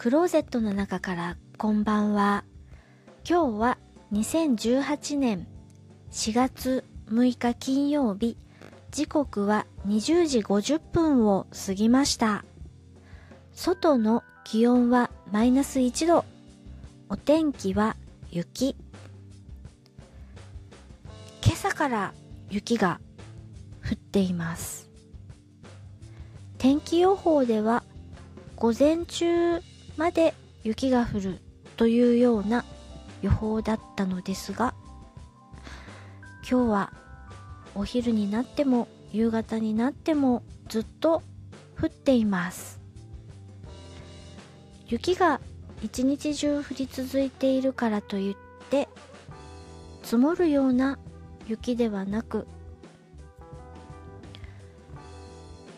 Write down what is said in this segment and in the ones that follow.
クローゼットの中からこんばんは。今日は2018年4月6日金曜日、時刻は20時50分を過ぎました。外の気温はマイナス1度。お天気は雪。今朝から雪が降っています。天気予報では午前中まで雪が降るというような予報だったのですが今日はお昼になっても夕方になってもずっと降っています。雪が一日中降り続いているからといって積もるような雪ではなく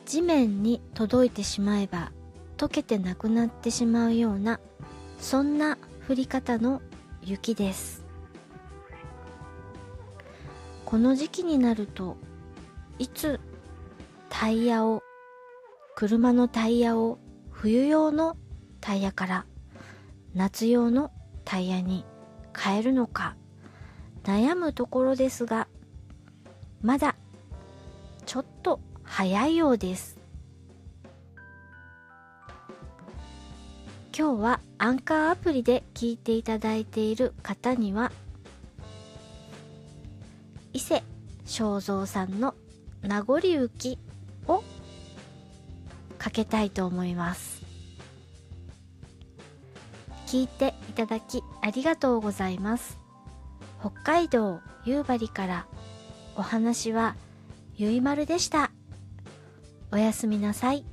地面に届いてしまえば溶けてなくなってしまうようなそんな降り方の雪です。この時期になるといつタイヤを車のタイヤを冬用のタイヤから夏用のタイヤに変えるのか悩むところですがまだちょっと早いようです。今日はアンカーアプリで聞いていただいている方には伊勢正蔵さんの名残雪をかけたいと思います。聞いていただきありがとうございます。北海道夕張からお話はゆいまるでした。おやすみなさい。